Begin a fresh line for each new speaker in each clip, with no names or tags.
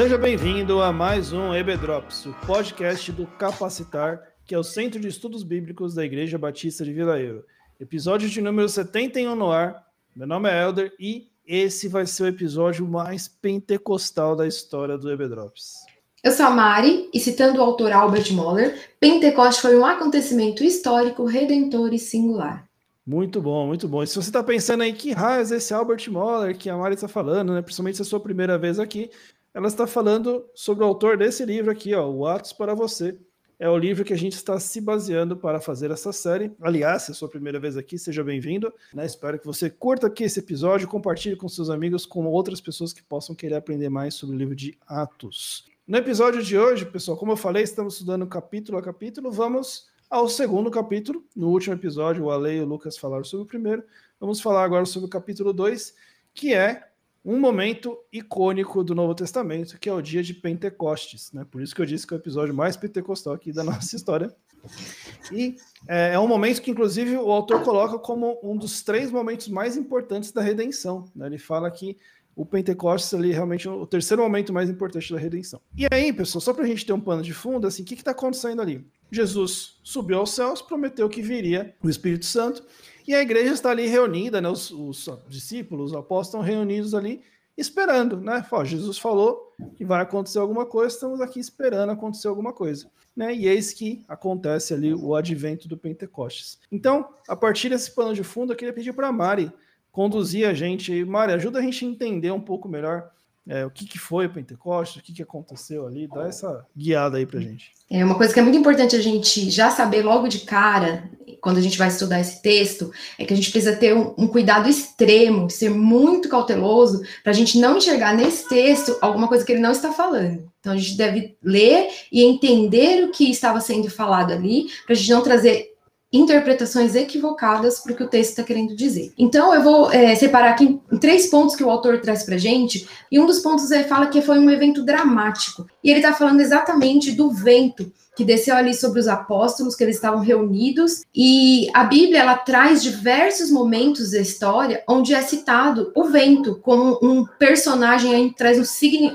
Seja bem-vindo a mais um EBDrops, o podcast do Capacitar, que é o Centro de Estudos Bíblicos da Igreja Batista de Vila Euro. Episódio de número 71 no ar. Meu nome é Elder e esse vai ser o episódio mais pentecostal da história do EBDrops.
Eu sou a Mari, e citando o autor Albert Moller, Pentecoste foi um acontecimento histórico, redentor e singular.
Muito bom, muito bom. E se você está pensando aí que raios é esse Albert Moller que a Mari está falando, né? Principalmente se é a sua primeira vez aqui, ela está falando sobre o autor desse livro aqui, ó, o Atos para Você. É o livro que a gente está se baseando para fazer essa série. Aliás, se é a sua primeira vez aqui, seja bem-vindo. Né? Espero que você curta aqui esse episódio, compartilhe com seus amigos, com outras pessoas que possam querer aprender mais sobre o livro de Atos. No episódio de hoje, pessoal, como eu falei, estamos estudando capítulo a capítulo. Vamos ao segundo capítulo. No último episódio, o Ale e o Lucas falaram sobre o primeiro. Vamos falar agora sobre o capítulo 2, que é um momento icônico do Novo Testamento, que é o dia de Pentecostes, né? Por isso que eu disse que é o episódio mais pentecostal aqui da nossa história. E é, é, um momento que, inclusive, o autor coloca como um dos três momentos mais importantes da redenção. Né? Ele fala que o Pentecostes ali é realmente o terceiro momento mais importante da redenção. E aí, pessoal, só para a gente ter um pano de fundo, assim, o que está acontecendo ali? Jesus subiu aos céus, prometeu que viria o Espírito Santo, e a igreja está ali reunida, né? Os, os discípulos, os apóstolos estão reunidos ali esperando, né? Fala, Jesus falou que vai acontecer alguma coisa, estamos aqui esperando acontecer alguma coisa, né? E eis que acontece ali o advento do Pentecostes. Então, a partir desse pano de fundo, eu queria pedir para a Mari conduzir a gente. Mari, ajuda a gente a entender um pouco melhor é, o que, que foi o Pentecostes, o que, que aconteceu ali, dá essa guiada aí para gente.
É uma coisa que é muito importante a gente já saber logo de cara, quando a gente vai estudar esse texto, é que a gente precisa ter um, um cuidado extremo, ser muito cauteloso, para a gente não enxergar nesse texto alguma coisa que ele não está falando. Então a gente deve ler e entender o que estava sendo falado ali, para a gente não trazer interpretações equivocadas para o que o texto está querendo dizer. Então, eu vou é, separar aqui três pontos que o autor traz para gente, e um dos pontos ele fala que foi um evento dramático, e ele está falando exatamente do vento que desceu ali sobre os apóstolos, que eles estavam reunidos, e a Bíblia ela traz diversos momentos da história onde é citado o vento como um personagem aí traz um,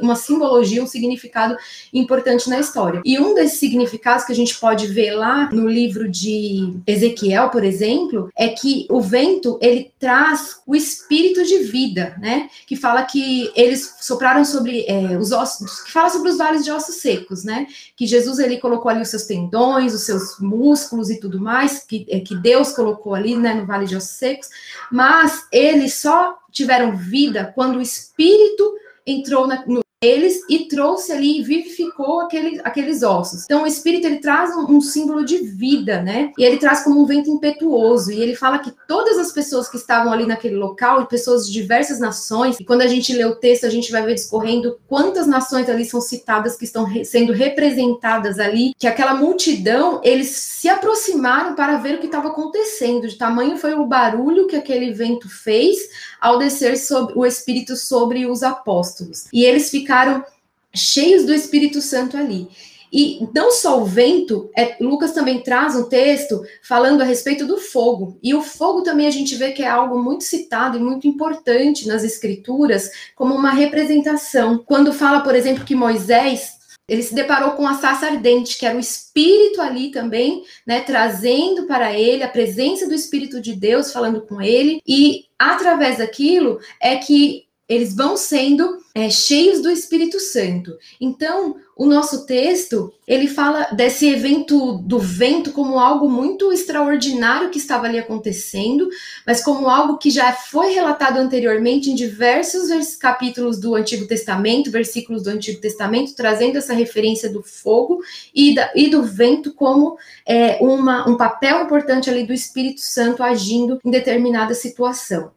uma simbologia, um significado importante na história. E um desses significados que a gente pode ver lá no livro de Ezequiel, por exemplo, é que o vento ele traz o espírito de vida, né? Que fala que eles sopraram sobre é, os ossos, que fala sobre os vales de ossos secos, né? Que Jesus ele colocou ali os seus tendões, os seus músculos e tudo mais, que, é, que Deus colocou ali, né, no Vale de Ossos Secos, mas eles só tiveram vida quando o Espírito entrou na, no, eles e trouxe ali e vivificou aquele, aqueles ossos. Então o espírito ele traz um, um, símbolo de vida, né? E ele traz como um vento impetuoso. E ele fala que todas as pessoas que estavam ali naquele local, pessoas de diversas nações, e quando a gente lê o texto, a gente vai ver discorrendo quantas nações ali são citadas que estão re, sendo representadas ali, que aquela multidão, eles se aproximaram para ver o que estava acontecendo. De tamanho foi o barulho que aquele vento fez ao descer sobre, o espírito sobre os apóstolos. E eles ficaram ficaram cheios do Espírito Santo ali. E não só o vento, é, Lucas também traz um texto falando a respeito do fogo. E o fogo também a gente vê que é algo muito citado e muito importante nas escrituras, como uma representação. Quando fala, por exemplo, que Moisés ele se deparou com a sarça ardente, que era o espírito ali também, né, trazendo para ele a presença do espírito de Deus falando com ele, e através daquilo é que eles vão sendo é, cheios do Espírito Santo. Então, o nosso texto ele fala desse evento do vento como algo muito extraordinário que estava ali acontecendo, mas como algo que já foi relatado anteriormente em diversos capítulos do Antigo Testamento, versículos do Antigo Testamento, trazendo essa referência do fogo e, da, e do vento como é, uma, um papel importante ali do Espírito Santo agindo em determinada situação.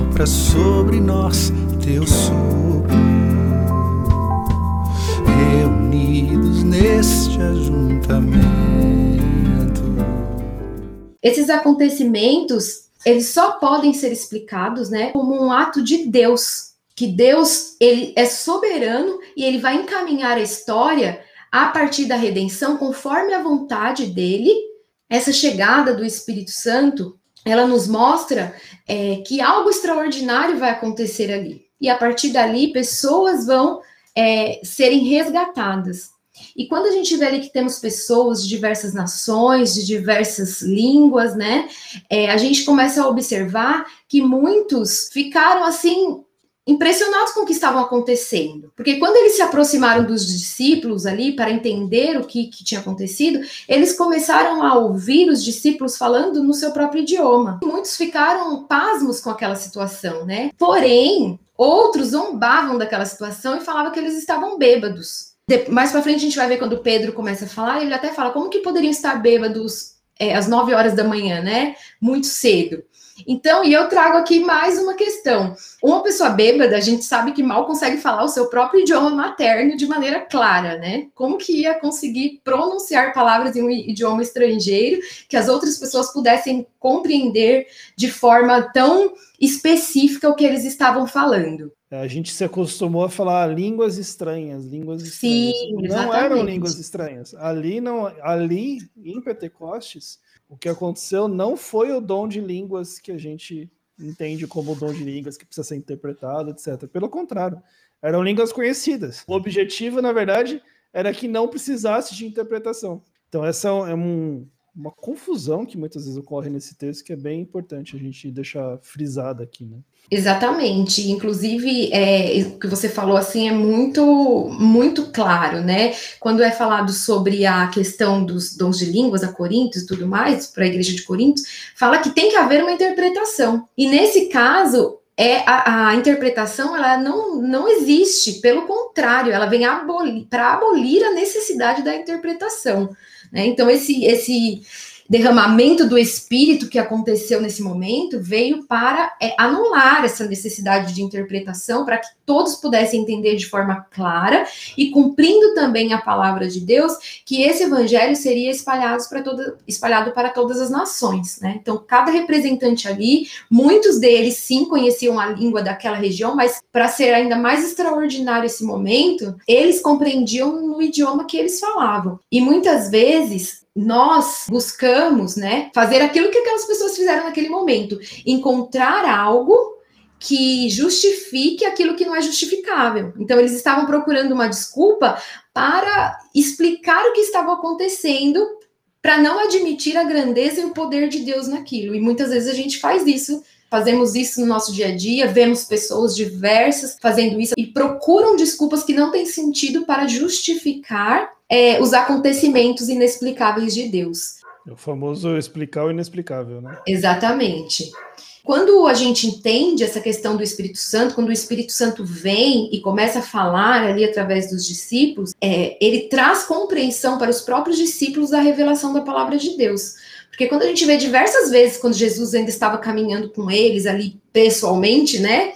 Sopra sobre nós teu sopro, reunidos neste ajuntamento.
Esses acontecimentos, eles só podem ser explicados, né, como um ato de Deus, que Deus, ele é soberano e ele vai encaminhar a história a partir da redenção conforme a vontade dele. Essa chegada do Espírito Santo ela nos mostra é, que algo extraordinário vai acontecer ali. E a partir dali, pessoas vão é, serem resgatadas. E quando a gente vê ali que temos pessoas de diversas nações, de diversas línguas, né? É, a gente começa a observar que muitos ficaram assim impressionados com o que estava acontecendo. Porque quando eles se aproximaram dos discípulos ali para entender o que, que, tinha acontecido, eles começaram a ouvir os discípulos falando no seu próprio idioma. Muitos ficaram pasmos com aquela situação, né? Porém, outros zombavam daquela situação e falavam que eles estavam bêbados. Mais para frente a gente vai ver quando Pedro começa a falar, ele até fala como que poderiam estar bêbados é, às 9 horas da manhã, né? Muito cedo. Então, e eu trago aqui mais uma questão. Uma pessoa bêbada, a gente sabe que mal consegue falar o seu próprio idioma materno de maneira clara, né? Como que ia conseguir pronunciar palavras em um idioma estrangeiro que as outras pessoas pudessem compreender de forma tão específica o que eles estavam falando?
A gente se acostumou a falar línguas estranhas, línguas estranhas.
Sim,
não
exatamente.
eram línguas estranhas. Ali não, ali em Pentecostes, o que aconteceu não foi o dom de línguas que a gente entende como o dom de línguas que precisa ser interpretado, etc. Pelo contrário, eram línguas conhecidas. O objetivo, na verdade, era que não precisasse de interpretação. Então, essa é um, uma confusão que muitas vezes ocorre nesse texto que é bem importante a gente deixar frisada aqui, né?
Exatamente. Inclusive, é, o que você falou assim é muito, muito claro, né? Quando é falado sobre a questão dos dons de línguas a Coríntios e tudo mais, para a igreja de Coríntios, fala que tem que haver uma interpretação. E nesse caso, é a, a interpretação ela não, não existe, pelo contrário, ela vem para abolir a necessidade da interpretação. Né? Então, esse, esse derramamento do espírito que aconteceu nesse momento veio para é, anular essa necessidade de interpretação, para que todos pudessem entender de forma clara e cumprindo também a palavra de Deus, que esse evangelho seria espalhado para, toda, espalhado para todas as nações. Né? Então, cada representante ali, muitos deles sim conheciam a língua daquela região, mas para ser ainda mais extraordinário esse momento, eles compreendiam no idioma que eles falavam. E muitas vezes nós buscamos, né, fazer aquilo que aquelas pessoas fizeram naquele momento, encontrar algo que justifique aquilo que não é justificável. Então eles estavam procurando uma desculpa para explicar o que estava acontecendo, para não admitir a grandeza e o poder de Deus naquilo. E muitas vezes a gente faz isso Fazemos isso no nosso dia a dia, vemos pessoas diversas fazendo isso e procuram desculpas que não têm sentido para justificar é, os acontecimentos inexplicáveis de Deus.
É o famoso explicar o inexplicável, né?
Exatamente. Quando a gente entende essa questão do Espírito Santo, quando o Espírito Santo vem e começa a falar ali através dos discípulos, é, ele traz compreensão para os próprios discípulos da revelação da palavra de Deus. Porque quando a gente vê diversas vezes, quando Jesus ainda estava caminhando com eles ali pessoalmente, né?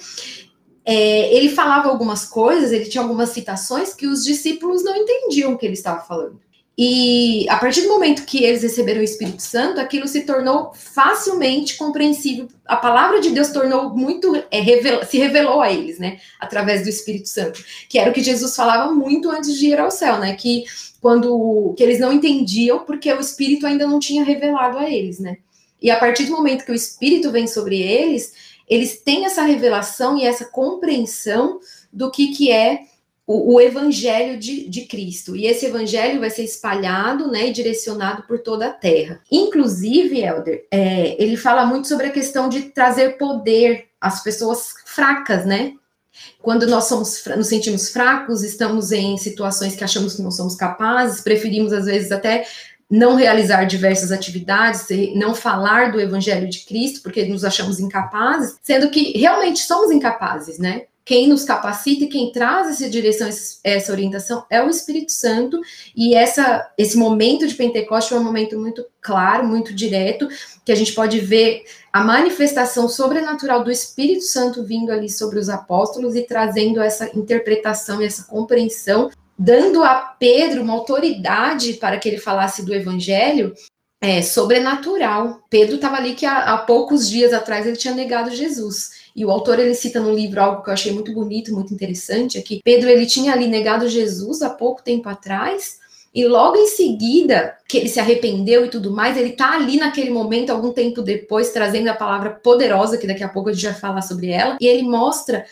É, ele falava algumas coisas, ele tinha algumas citações que os discípulos não entendiam o que ele estava falando. E a partir do momento que eles receberam o Espírito Santo, aquilo se tornou facilmente compreensível. A palavra de Deus tornou muito, é, revela, se revelou a eles, né? Através do Espírito Santo, que era o que Jesus falava muito antes de ir ao céu, né? Que quando que eles não entendiam porque o Espírito ainda não tinha revelado a eles, né? E a partir do momento que o Espírito vem sobre eles, eles têm essa revelação e essa compreensão do que, que é o, o evangelho de, de, Cristo. E esse evangelho vai ser espalhado né, e direcionado por toda a terra. Inclusive, Helder, é, ele fala muito sobre a questão de trazer poder às pessoas fracas, né? Quando nós somos, nos sentimos fracos, estamos em situações que achamos que não somos capazes, preferimos às vezes até não realizar diversas atividades, não falar do evangelho de Cristo, porque nos achamos incapazes, sendo que realmente somos incapazes, né? quem nos capacita e quem traz essa direção, essa orientação é o Espírito Santo, e essa, esse momento de Pentecoste é um momento muito claro, muito direto, que a gente pode ver a manifestação sobrenatural do Espírito Santo vindo ali sobre os apóstolos e trazendo essa interpretação e essa compreensão, dando a Pedro uma autoridade para que ele falasse do evangelho é, sobrenatural. Pedro estava ali que há, há poucos dias atrás ele tinha negado Jesus. E o autor ele cita no livro algo que eu achei muito bonito, muito interessante, é que Pedro ele tinha ali negado Jesus há pouco tempo atrás, e logo em seguida, que ele se arrependeu e tudo mais, ele está ali naquele momento, algum tempo depois, trazendo a palavra poderosa, que daqui a pouco a gente vai falar sobre ela, e ele mostra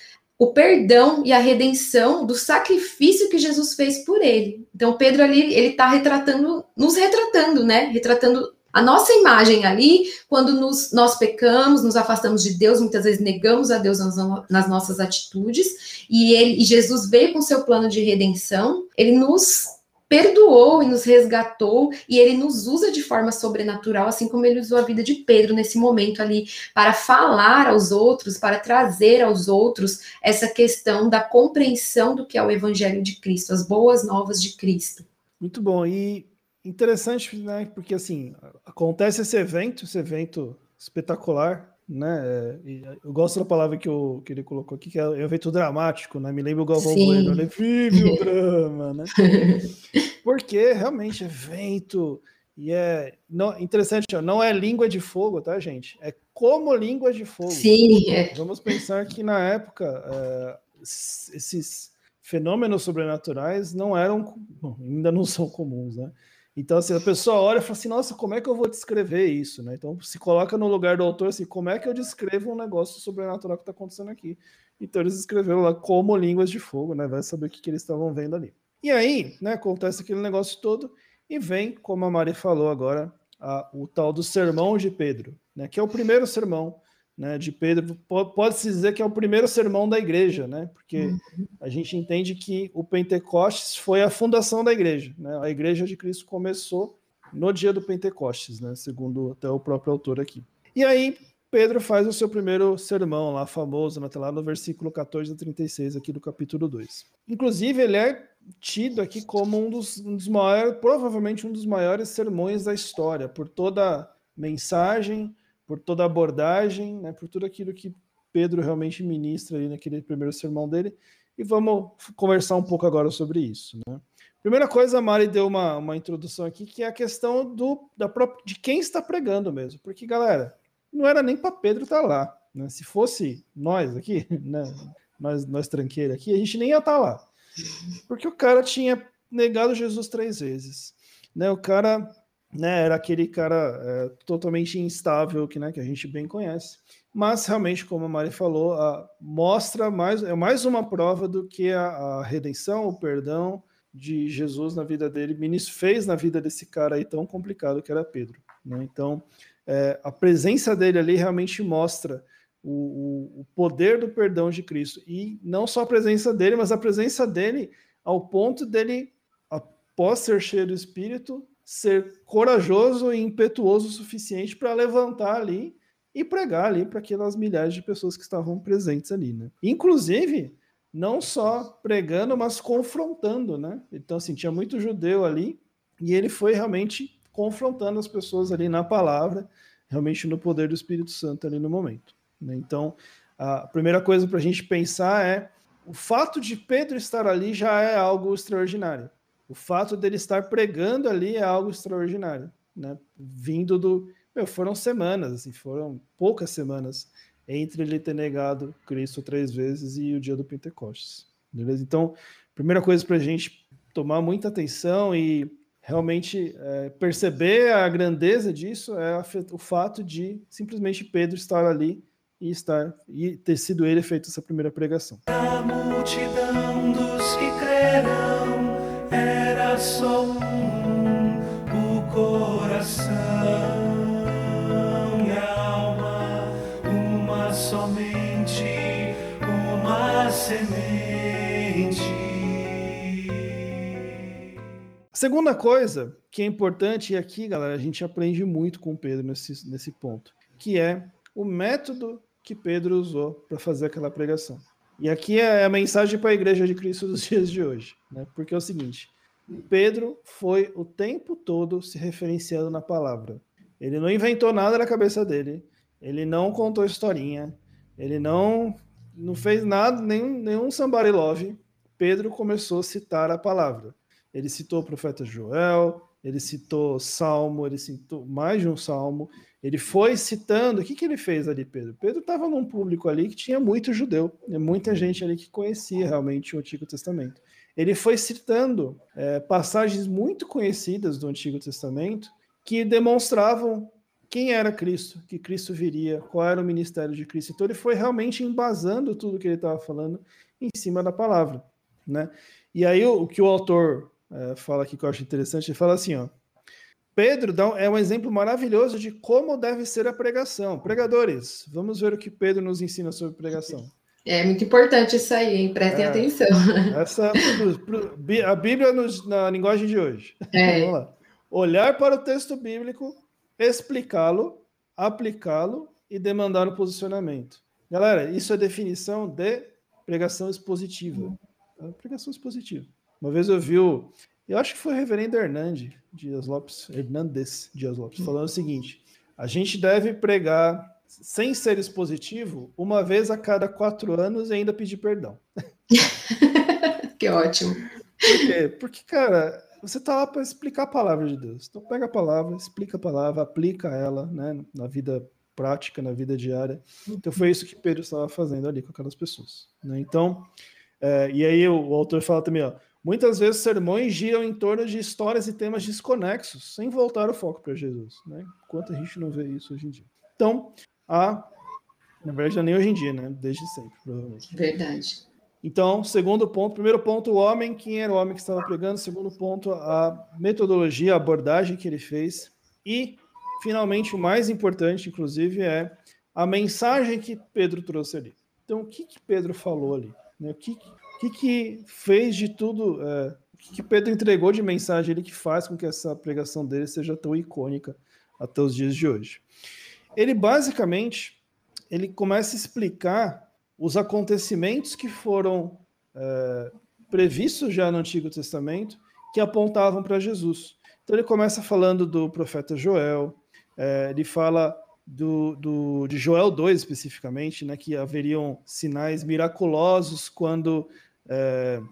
o perdão e a redenção do sacrifício que Jesus fez por ele. Então, Pedro ali, ele está retratando, nos retratando, né? Retratando a nossa imagem ali, quando nos, nós pecamos, nos afastamos de Deus, muitas vezes negamos a Deus nas, nas nossas atitudes, e, ele, e Jesus veio com seu plano de redenção, ele nos perdoou e nos resgatou, e ele nos usa de forma sobrenatural, assim como ele usou a vida de Pedro nesse momento ali, para falar aos outros, para trazer aos outros essa questão da compreensão do que é o Evangelho de Cristo, as boas novas de Cristo.
Muito bom. E interessante, né? Porque assim acontece esse evento, esse evento espetacular, né? Eu gosto da palavra que, eu, que ele colocou aqui, que é um evento dramático, né? Me lembra o Galvão Bueno, né? Vive o drama, né? Porque realmente evento e é não, interessante, não é língua de fogo, tá, gente? É como língua de fogo.
Sim. É.
Vamos pensar que na época é, esses fenômenos sobrenaturais não eram, ainda não são comuns, né? Então, assim, a pessoa olha e fala assim, nossa, como é que eu vou descrever isso, né? Então, se coloca no lugar do autor, assim, como é que eu descrevo um negócio sobrenatural que está acontecendo aqui? Então, eles escreveram lá como línguas de fogo, né? Vai saber o que, que eles estavam vendo ali. E aí, né, acontece aquele negócio todo e vem, como a Mari falou agora, a, o tal do sermão de Pedro, né? Que é o primeiro sermão né, de Pedro, pode-se dizer que é o primeiro sermão da igreja, né, porque uhum. a gente entende que o Pentecostes foi a fundação da igreja, né, a igreja de Cristo começou no dia do Pentecostes, né, segundo até o próprio autor aqui. E aí, Pedro faz o seu primeiro sermão lá, famoso, né, tá lá no versículo 14 a 36 aqui do capítulo 2. Inclusive, ele é tido aqui como um dos, um dos maiores, provavelmente um dos maiores sermões da história, por toda mensagem, por toda a abordagem, né, por tudo aquilo que Pedro realmente ministra ali naquele primeiro sermão dele. E vamos conversar um pouco agora sobre isso. Né? Primeira coisa, a Mari deu uma, uma introdução aqui, que é a questão do, da própria, de quem está pregando mesmo. Porque, galera, não era nem para Pedro estar tá lá. Né? Se fosse nós aqui, né? nós, nós tranqueiros aqui, a gente nem ia estar tá lá. Porque o cara tinha negado Jesus três vezes. Né? O cara né, era aquele cara é, totalmente instável que, né, que a gente bem conhece. Mas realmente, como a Mari falou, a, mostra mais é mais uma prova do que a, a, redenção, o perdão de Jesus na vida dele, fez na vida desse cara aí tão complicado que era Pedro. Né? Então, é, a presença dele ali realmente mostra o, o, o poder do perdão de Cristo e não só a presença dele, mas a presença dele ao ponto dele, após ser cheio do Espírito, ser corajoso e impetuoso o suficiente para levantar ali e pregar ali para aquelas milhares de pessoas que estavam presentes ali, né? Inclusive, não só pregando, mas confrontando, né? Então, assim, tinha muito judeu ali e ele foi realmente confrontando as pessoas ali na palavra, realmente no poder do Espírito Santo ali no momento. Né? Então, a primeira coisa para a gente pensar é o fato de Pedro estar ali já é algo extraordinário o fato dele estar pregando ali é algo extraordinário, né? Vindo do. Meu, foram semanas, assim, foram poucas semanas entre ele ter negado Cristo três vezes e o dia do Pentecostes. Beleza? Então, primeira coisa para a gente tomar muita atenção e realmente é, perceber a grandeza disso é o fato de simplesmente Pedro estar ali e estar e ter sido ele feito essa primeira pregação.
A multidão dos que era só um, o coração e a alma, uma somente, uma semente.
Segunda coisa que é importante, e aqui, galera, a gente aprende muito com Pedro nesse, nesse ponto, que é o método que Pedro usou para fazer aquela pregação. E aqui é a mensagem para a igreja de Cristo dos dias de hoje, né? Porque é o seguinte: Pedro foi o tempo todo se referenciando na palavra. Ele não inventou nada na cabeça dele, ele não contou historinha, ele não não fez nada, nenhum, nenhum somebody love. Pedro começou a citar a palavra. Ele citou o profeta Joel, ele citou Salmo, ele citou mais de um Salmo, ele foi citando. O que, que ele fez ali, Pedro? Pedro estava num público ali que tinha muito judeu, muita gente ali que conhecia realmente o Antigo Testamento. Ele foi citando é, passagens muito conhecidas do Antigo Testamento que demonstravam quem era Cristo, que Cristo viria, qual era o ministério de Cristo. Então ele foi realmente embasando tudo que ele estava falando em cima da palavra, né? E aí o, o que o autor é, fala aqui que eu acho interessante, ele fala assim, ó, Pedro dá, é um exemplo maravilhoso de como deve ser a pregação. Pregadores, vamos ver o que Pedro nos ensina sobre pregação.
É muito importante isso aí, hein? Prestem é, atenção.
Essa, a Bíblia nos, na linguagem de hoje. É. Vamos lá. Olhar para o texto bíblico, explicá-lo, aplicá-lo e demandar o posicionamento. Galera, isso é definição de pregação expositiva. É pregação expositiva. Uma vez eu vi o. Eu acho que foi o reverendo Hernandes Dias Lopes, Hernandes Dias Lopes, falando o seguinte: a gente deve pregar sem ser expositivo, uma vez a cada quatro anos e ainda pedir perdão.
que ótimo.
Por quê? Porque, cara, você está lá para explicar a palavra de Deus. Então pega a palavra, explica a palavra, aplica ela né, na vida prática, na vida diária. Então foi isso que Pedro estava fazendo ali com aquelas pessoas. Né? Então, é, e aí o, o, autor fala também, ó, muitas vezes sermões giram em torno de histórias e temas desconexos, sem voltar o foco para Jesus. Né? Quanto a gente não vê isso hoje em dia. Então, a. Na verdade, nem hoje em dia, né? Desde sempre, provavelmente.
Verdade.
Então, segundo ponto, primeiro ponto, o homem, quem era o homem que estava pregando, segundo ponto, a metodologia, a abordagem que ele fez, e, finalmente, o mais importante, inclusive, é a mensagem que Pedro trouxe ali. Então, o que, que Pedro falou ali? Né? O que, que, que fez de tudo, é, o que, que Pedro entregou de mensagem ali que faz com que essa pregação dele seja tão icônica até os dias de hoje? Ele basicamente ele começa a explicar os acontecimentos que foram é, previstos já no Antigo Testamento que apontavam para Jesus. Então ele começa falando do profeta Joel, é, ele fala do, do, de Joel 2 especificamente, né, que haveriam sinais miraculosos quando, é,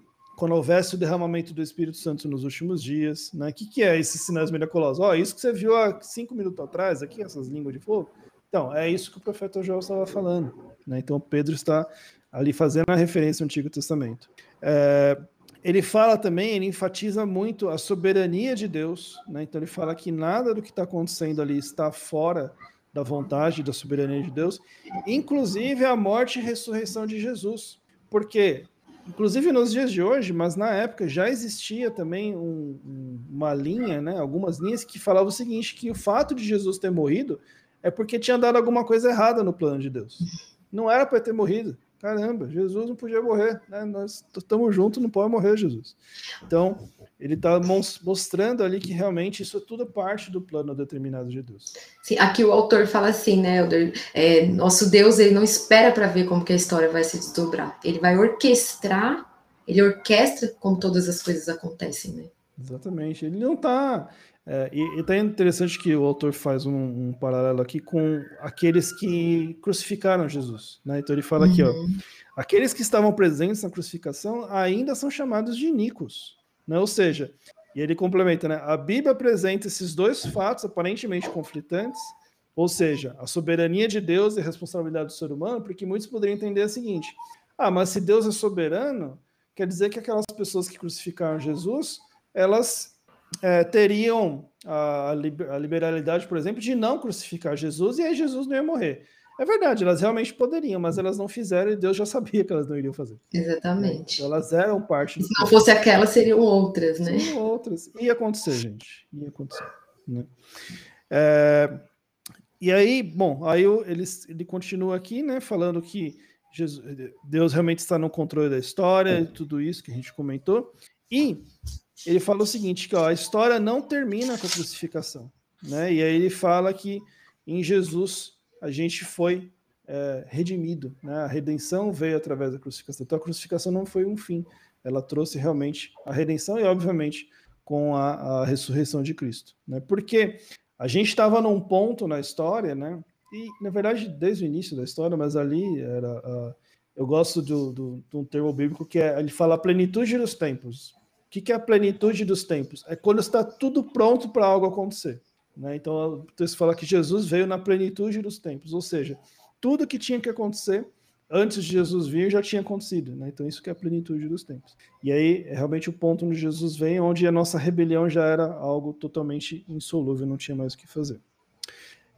quando houvesse o derramamento do Espírito Santo nos últimos dias. Né? O que, que é esses sinais miraculosos? Oh, isso que você viu há cinco minutos atrás, aqui, essas línguas de fogo. Então, é isso que o profeta Joel estava falando. Né? Então, Pedro está ali fazendo a referência ao Antigo Testamento. É, ele fala também, ele enfatiza muito a soberania de Deus. Né? Então, ele fala que nada do que está acontecendo ali está fora da vontade, da soberania de Deus, inclusive a morte e ressurreição de Jesus. Porque, inclusive nos dias de hoje, mas na época já existia também um, uma linha, né, algumas linhas que falavam o seguinte, que o fato de Jesus ter morrido é porque tinha dado alguma coisa errada no plano de Deus. Não era para ter morrido. Caramba, Jesus não podia morrer, né? Nós estamos juntos, não pode morrer, Jesus. Então, ele está mostrando ali que realmente isso é tudo parte do plano determinado de Deus.
Sim, aqui o autor fala assim, né, Elder? É, nosso Deus ele não espera para ver como que a história vai se desdobrar. Ele vai orquestrar, ele orquestra como todas as coisas acontecem, né?
Exatamente. Ele não está é, e, e tá interessante que o autor faz um, um, paralelo aqui com aqueles que crucificaram Jesus. Né? Então ele fala uhum. aqui, ó, uhum. aqueles que estavam presentes na crucificação ainda são chamados de iníquos. Né? Ou seja, e ele complementa, né? a Bíblia apresenta esses dois fatos aparentemente conflitantes, ou seja, a soberania de Deus e a responsabilidade do ser humano, porque muitos poderiam entender o seguinte: ah, mas se Deus é soberano, quer dizer que aquelas pessoas que crucificaram Jesus, elas é, teriam a, a liberalidade, por exemplo, de não crucificar Jesus e aí Jesus não ia morrer. É verdade, elas realmente poderiam, mas elas não fizeram e Deus já sabia que elas não iriam fazer.
Exatamente.
Então, elas eram parte.
Se não fosse aquelas, seriam outras, né?
Seriam outras. Ia acontecer, gente. Ia acontecer. Né? É... E aí, bom, aí ele, ele continua aqui, né, falando que Jesus, Deus realmente está no controle da história e tudo isso que a gente comentou. E ele fala o seguinte, que ó, a história não termina com a crucificação, né? E aí ele fala que em Jesus a gente foi é, redimido, né? A redenção veio através da crucificação. Então a crucificação não foi um fim, ela trouxe realmente a redenção e obviamente com a, a ressurreição de Cristo, né? Porque a gente estava num ponto na história, né? E na verdade desde o início da história, mas ali era a, eu gosto do, do, de um termo bíblico que é ele fala a plenitude dos tempos que, que é a plenitude dos tempos? É quando está tudo pronto para algo acontecer. Né? Então, o texto fala que Jesus veio na plenitude dos tempos, ou seja, tudo que tinha que acontecer antes de Jesus vir já tinha acontecido, né? Então isso que é a plenitude dos tempos. E aí é realmente o ponto onde Jesus vem, onde a nossa rebelião já era algo totalmente insolúvel, não tinha mais o que fazer.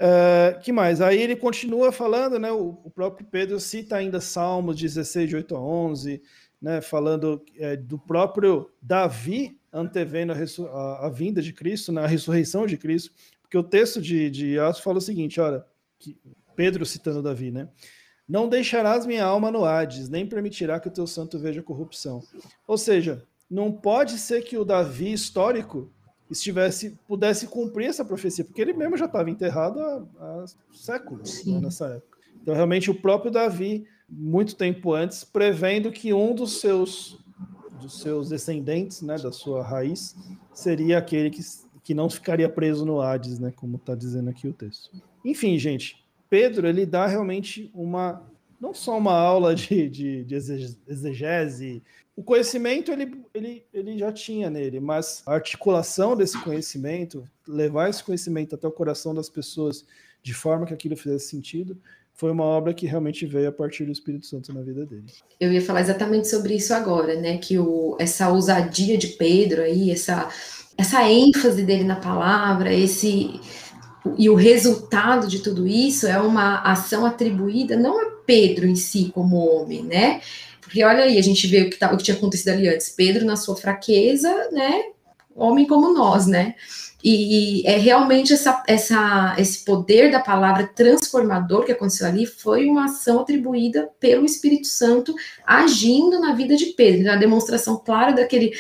Uh, que mais? Aí ele continua falando, né? O, o, próprio Pedro cita ainda Salmos 16, de 8 a 11, né? Falando é, do próprio Davi antevendo a, a, a, vinda de Cristo, na né, ressurreição de Cristo, porque o texto de, de Atos fala o seguinte: olha, Pedro citando Davi, né? Não deixarás minha alma no Hades, nem permitirá que o teu santo veja corrupção. Ou seja, não pode ser que o Davi histórico estivesse pudesse cumprir essa profecia, porque ele mesmo já estava enterrado há, há séculos né, nessa época. Então, realmente, o próprio Davi, muito tempo antes, prevendo que um dos seus dos seus descendentes, né, da sua raiz, seria aquele que, que não ficaria preso no Hades, né, como está dizendo aqui o texto. Enfim, gente, Pedro ele dá realmente uma não só uma aula de, de, de exegese, o conhecimento ele, ele, ele já tinha nele, mas a articulação desse conhecimento, levar esse conhecimento até o coração das pessoas de forma que aquilo fizesse sentido, foi uma obra que realmente veio a partir do Espírito Santo na vida dele.
Eu ia falar exatamente sobre isso agora, né? Que o, essa ousadia de Pedro aí, essa, essa ênfase dele na palavra, esse e o resultado de tudo isso é uma ação atribuída não a Pedro em si como homem, né? Porque olha aí, a gente vê o que, tá, o que tinha acontecido ali antes. Pedro, na sua fraqueza, né? Homem como nós, né? E é realmente essa, essa, esse poder da palavra transformador que aconteceu ali foi uma ação atribuída pelo Espírito Santo agindo na vida de Pedro, na demonstração clara daquele,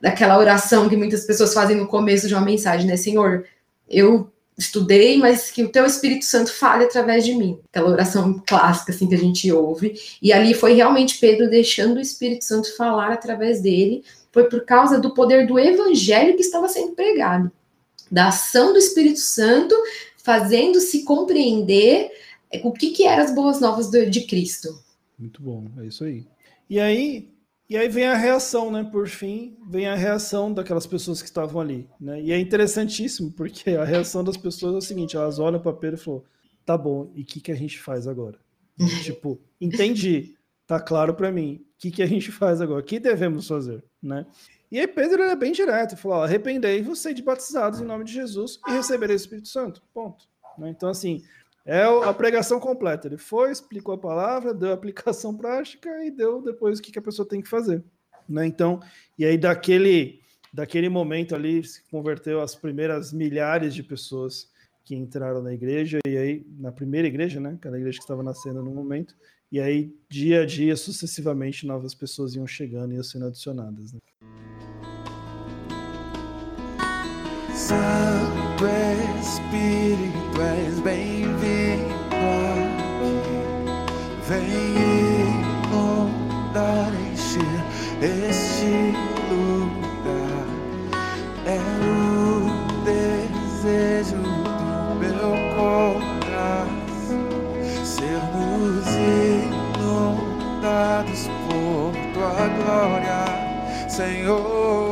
daquela oração que muitas pessoas fazem no começo de uma mensagem, né? Senhor, eu estudei, mas que o teu Espírito Santo fale através de mim. Aquela oração clássica assim que a gente ouve. E ali foi realmente Pedro deixando o Espírito Santo falar através dele. Foi por causa do poder do evangelho que estava sendo pregado, da ação do Espírito Santo fazendo-se compreender o que que eram as boas novas de Cristo.
Muito bom, é isso aí. E aí, e aí vem a reação, né? Por fim, vem a reação daquelas pessoas que estavam ali, né? E é interessantíssimo, porque a reação das pessoas é o seguinte, elas olham para Pedro e falam, tá bom, e o que, que a gente faz agora? tipo, entendi, tá claro para mim, o que, que a gente faz agora? O que devemos fazer, né? E aí Pedro é bem direto, falou, arrependei-vos, de batizados em nome de Jesus e receberei o Espírito Santo, ponto. Né? Então, assim, é a pregação completa. Ele foi, explicou a palavra, deu a aplicação prática e deu depois o que, a pessoa tem que fazer. Né? Então, e aí daquele, daquele momento ali se converteu as primeiras milhares de pessoas que entraram na igreja, e aí, na primeira igreja, né? Aquela igreja que estava nascendo no momento, e aí, dia a dia, sucessivamente, novas pessoas iam chegando e iam sendo adicionadas. Né? Santo És bem-vindo aqui. Vem inundar, encher este lugar. É o desejo do meu coração sermos inundados por tua glória, Senhor.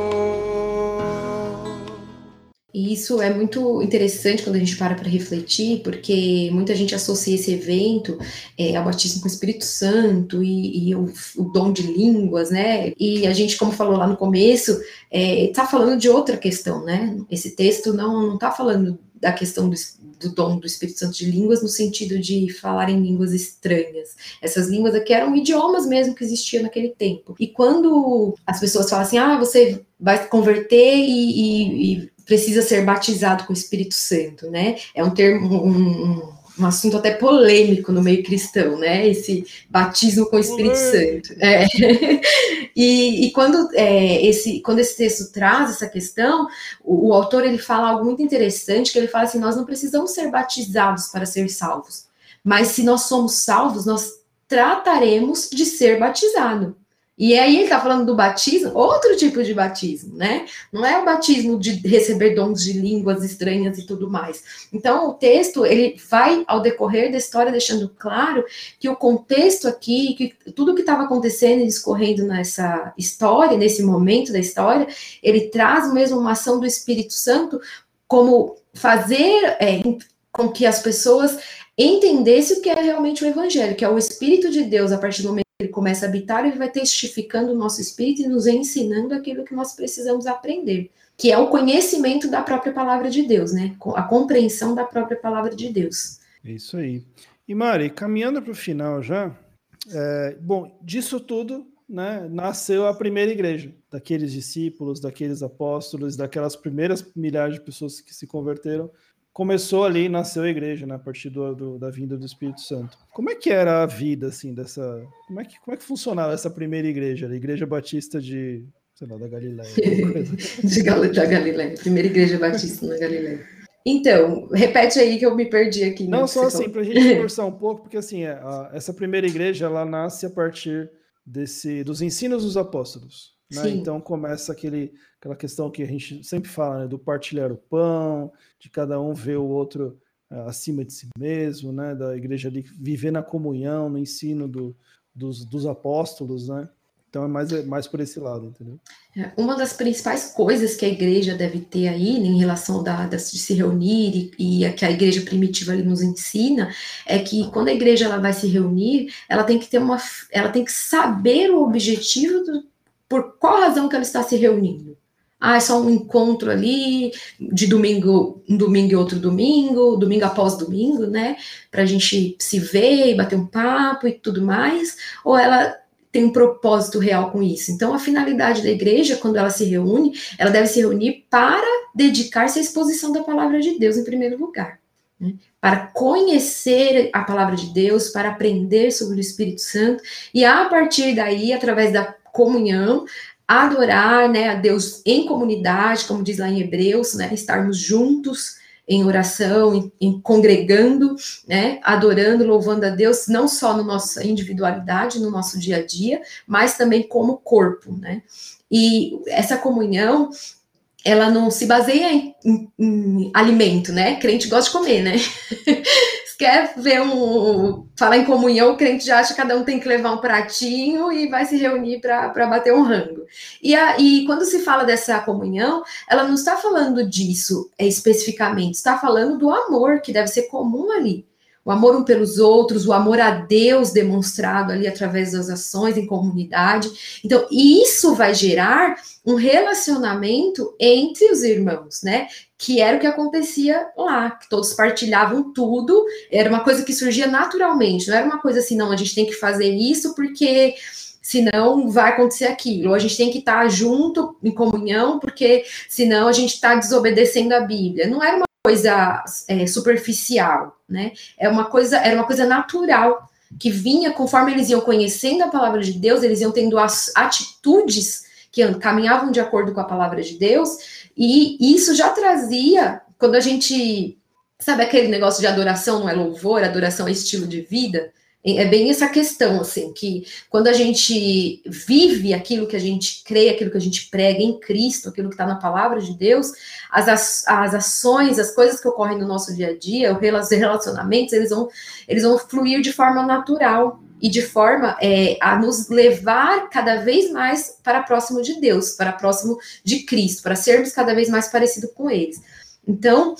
Isso é muito interessante quando a gente para para refletir, porque muita gente associa esse evento é, ao batismo com o Espírito Santo e, e o, o, dom de línguas, né? E a gente, como falou lá no começo, está é, tá falando de outra questão, né? Esse texto não está falando da questão do, do, dom do Espírito Santo de línguas no sentido de falar em línguas estranhas. Essas línguas aqui eram idiomas mesmo que existiam naquele tempo. E quando as pessoas falam assim, ah, você vai se converter e, e, e precisa ser batizado com o Espírito Santo, né? É um termo, um, um assunto até polêmico no meio cristão, né? Esse batismo com o Espírito Santo. É. E, e, quando, é, esse, quando esse texto traz essa questão, o, o, autor ele fala algo muito interessante, que ele fala assim, nós não precisamos ser batizados para ser salvos, mas se nós somos salvos, nós trataremos de ser batizado. E aí ele está falando do batismo, outro tipo de batismo, né? Não é o batismo de receber dons de línguas estranhas e tudo mais. Então o texto ele vai ao decorrer da história deixando claro que o contexto aqui, que tudo que estava acontecendo e discorrendo nessa história, nesse momento da história, ele traz mesmo uma ação do Espírito Santo como fazer é, com que as pessoas entendesse o que é realmente o evangelho, que é o Espírito de Deus, a partir do momento ele começa a habitar, ele vai testificando o nosso espírito e nos ensinando aquilo que nós precisamos aprender, que é o conhecimento da própria palavra de Deus, né? A compreensão da própria palavra de Deus.
É isso aí. E Mari, caminhando para o final já, é, bom, disso tudo, né, nasceu a primeira igreja, daqueles discípulos, daqueles apóstolos, daquelas primeiras milhares de pessoas que se converteram. Começou ali nasceu a igreja, né, a partir do, do, da vinda do Espírito Santo. Como é que era a vida, assim, dessa... Como é que, como é que funcionava essa primeira igreja, a Igreja Batista de, sei lá, da Galileia?
de Gal da Galileia, primeira igreja batista na Galileia. Então, repete aí que eu me perdi aqui.
Não, só assim, para a gente conversar um pouco, porque assim, a, essa primeira igreja, ela nasce a partir desse, dos ensinos dos apóstolos. Né? Então começa aquele, aquela questão que a gente sempre fala, né? do partilhar o pão, de cada um ver o outro uh, acima de si mesmo, né? da igreja ali viver na comunhão, no ensino do, dos, dos apóstolos, né? Então é mais, é mais por esse lado, entendeu?
É, uma das principais coisas que a igreja deve ter aí, né, em relação da, de se reunir e, e que a igreja primitiva ali nos ensina, é que quando a igreja ela vai se reunir, ela tem que ter uma, ela tem que saber o objetivo do, por qual razão que ela está se reunindo. Ah, é só um encontro ali de domingo, um domingo e outro domingo, domingo após domingo, né? Para a gente se ver e bater um papo e tudo mais. Ou ela tem um propósito real com isso. Então, a finalidade da igreja, quando ela se reúne, ela deve se reunir para dedicar-se à exposição da palavra de Deus em primeiro lugar. Né? Para conhecer a palavra de Deus, para aprender sobre o Espírito Santo, e a partir daí, através da comunhão, adorar né, a Deus em comunidade, como diz lá em Hebreus, né, estarmos juntos em oração, em, em, congregando, né, adorando, louvando a Deus, não só na nossa individualidade, no nosso dia a dia, mas também como corpo, né? E essa comunhão, ela não se baseia em, em, em alimento, né? Crente gosta de comer, né? quer ver um. falar em comunhão, o crente já acha que cada um tem que levar um pratinho e vai se reunir para bater um rango. E, a, e quando se fala dessa comunhão, ela não está falando disso é, especificamente, está falando do amor que deve ser comum ali o amor um pelos outros, o amor a Deus demonstrado ali através das ações em comunidade. Então, isso vai gerar um relacionamento entre os irmãos, né? Que era o que acontecia lá, que todos partilhavam tudo, era uma coisa que surgia naturalmente, não era uma coisa assim, não, a gente tem que fazer isso porque senão vai acontecer aquilo. A gente tem que estar junto em comunhão, porque senão a gente está desobedecendo a Bíblia. Não era uma coisa é, superficial, né? É uma coisa, era uma coisa natural que vinha conforme eles iam conhecendo a palavra de Deus, eles iam tendo as atitudes que caminhavam de acordo com a palavra de Deus, e isso já trazia, quando a gente sabe aquele negócio de adoração não é louvor, adoração é estilo de vida, é bem essa questão, assim, que quando a gente vive aquilo que a gente crê, aquilo que a gente prega em Cristo, aquilo que está na palavra de Deus, as, as ações, as coisas que ocorrem no nosso dia a dia, os relacionamentos, eles vão, eles vão fluir de forma natural e de forma é, a nos levar cada vez mais para próximo de Deus, para próximo de Cristo, para sermos cada vez mais parecidos com eles. Então,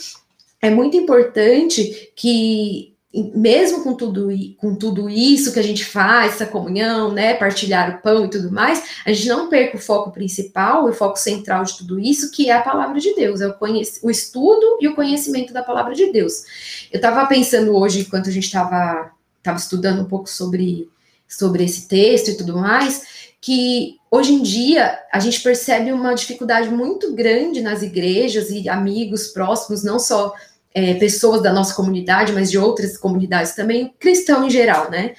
é muito importante que mesmo com tudo, com tudo isso que a gente faz, essa comunhão, né, partilhar o pão e tudo mais, a gente não perca o foco principal, o foco central de tudo isso, que é a palavra de Deus, é o, o estudo e o conhecimento da palavra de Deus. Eu estava pensando hoje, enquanto a gente estava tava estudando um pouco sobre, sobre esse texto e tudo mais, que hoje em dia a gente percebe uma dificuldade muito grande nas igrejas e amigos próximos, não só é, pessoas da nossa comunidade, mas de outras comunidades também, cristão em geral, né?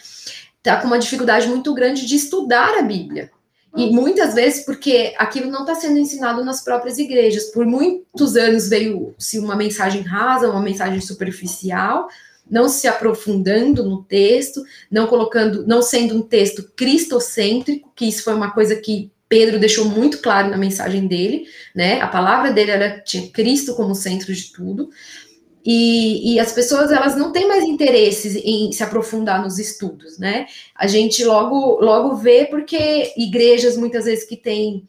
Tá com uma dificuldade muito grande de estudar a Bíblia. E muitas vezes porque aquilo não está sendo ensinado nas próprias igrejas. Por muitos anos veio-se uma mensagem rasa, uma mensagem superficial, não se aprofundando no texto, não colocando, não sendo um texto cristocêntrico, que isso foi uma coisa que Pedro deixou muito claro na mensagem dele, né? A palavra dele era tinha Cristo como centro de tudo. E, e, as pessoas elas não têm mais interesse em se aprofundar nos estudos, né? A gente logo logo vê porque igrejas muitas vezes que têm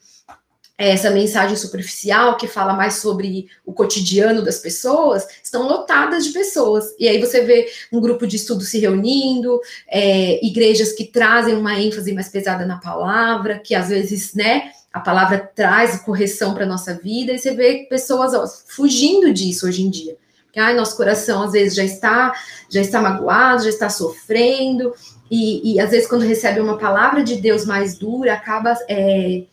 essa mensagem superficial que fala mais sobre o cotidiano das pessoas, estão lotadas de pessoas. E aí você vê um grupo de estudo se reunindo, é, igrejas que trazem uma ênfase mais pesada na palavra, que às vezes, né, a palavra traz correção para nossa vida, e você vê pessoas ó, fugindo disso hoje em dia. Que ai, nosso coração às vezes já está, já está magoado, já está sofrendo, e, e às vezes quando recebe uma palavra de Deus mais dura, acaba é,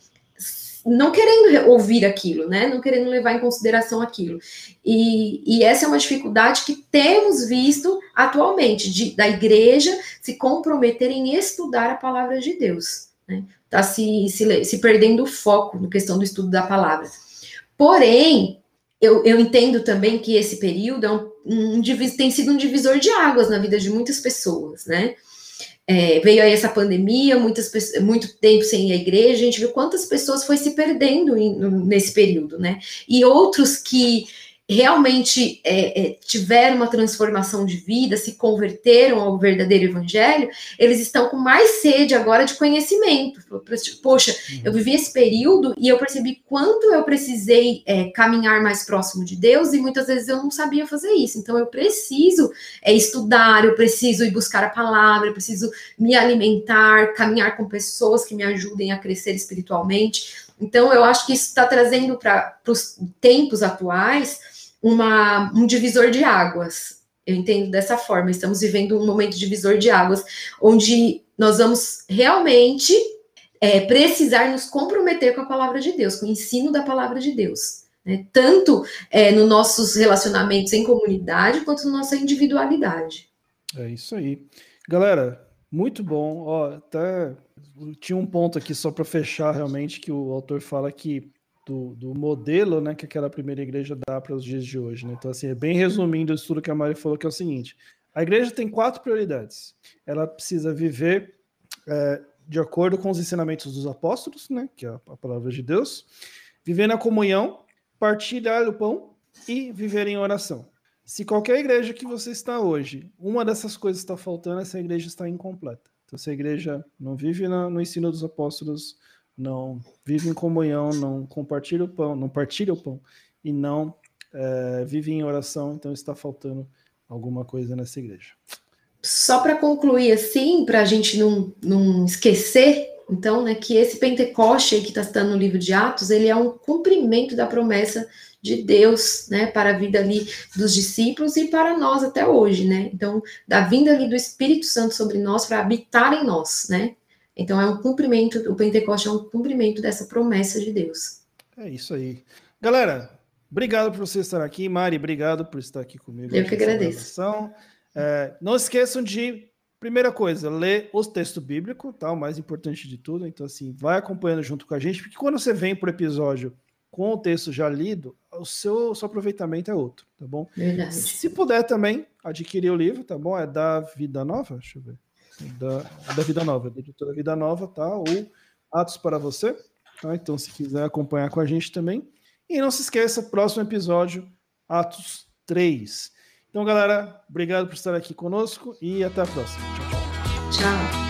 não querendo ouvir aquilo, né? Não querendo levar em consideração aquilo. E, e essa é uma dificuldade que temos visto atualmente, de, da igreja se comprometer em estudar a palavra de Deus. Né? Tá se, se, se perdendo o foco na questão do estudo da palavra. Porém, eu, eu entendo também que esse período é um, um, tem sido um divisor de águas na vida de muitas pessoas, né? É, veio aí essa pandemia, muitas, muito tempo sem a igreja, a gente viu quantas pessoas foi se perdendo em, nesse período, né? E outros que realmente é, é, tiveram uma transformação de vida, se converteram ao verdadeiro evangelho, eles estão com mais sede agora de conhecimento. Poxa, uhum. eu vivi esse período e eu percebi quanto eu precisei é, caminhar mais próximo de Deus e muitas vezes eu não sabia fazer isso. Então eu preciso é, estudar, eu preciso ir buscar a palavra, eu preciso me alimentar, caminhar com pessoas que me ajudem a crescer espiritualmente. Então, eu acho que isso está trazendo para os tempos atuais uma, um divisor de águas. Eu entendo dessa forma. Estamos vivendo um momento de divisor de águas, onde nós vamos realmente é, precisar nos comprometer com a palavra de Deus, com o ensino da palavra de Deus. Né? Tanto é, nos nossos relacionamentos em comunidade, quanto na nossa individualidade.
É isso aí. Galera, muito bom. Ó, até tinha um ponto aqui só para fechar realmente que o autor fala que do, do, modelo né, que aquela primeira igreja dá para os dias de hoje. Né? Então, assim, é bem resumindo isso tudo que a Mari falou, que é o seguinte: a igreja tem quatro prioridades. Ela precisa viver é, de acordo com os ensinamentos dos apóstolos, né, que é a, palavra de Deus, viver na comunhão, partilhar o pão e viver em oração. Se qualquer igreja que você está hoje, uma dessas coisas está faltando, essa igreja está incompleta. Então, se a igreja não vive no ensino dos apóstolos, não vive em comunhão, não compartilha o pão, não partilha o pão e não é, vive em oração, então está faltando alguma coisa nessa igreja.
Só para concluir assim, para a gente não, não esquecer, então, né, que esse Pentecoste que está citando no livro de Atos, ele é um cumprimento da promessa de Deus, né, para a vida ali dos discípulos e para nós até hoje, né? Então, da vinda ali do Espírito Santo sobre nós para habitar em nós, né? Então é um cumprimento, o Pentecoste é um cumprimento dessa promessa de Deus.
É isso aí. Galera, obrigado por você estar aqui. Mari, obrigado por estar aqui comigo.
Eu que agradeço.
É, não esqueçam de, primeira coisa, ler o texto bíblico, tá? O mais importante de tudo. Então, assim, vai acompanhando junto com a gente, porque quando você vem para o episódio com o texto já lido, o seu, o seu aproveitamento é outro, tá bom?
Verdade.
Se puder também adquirir o livro, tá bom? É da Vida Nova, deixa eu ver da, da Vida Nova, da editora Vida Nova, tá? Ou Atos para você. Tá? Então, se quiser acompanhar com a gente também. E não se esqueça, próximo episódio, Atos 3. Então, galera, obrigado por estar aqui conosco e até a próxima.
Tchau, tchau. Tchau.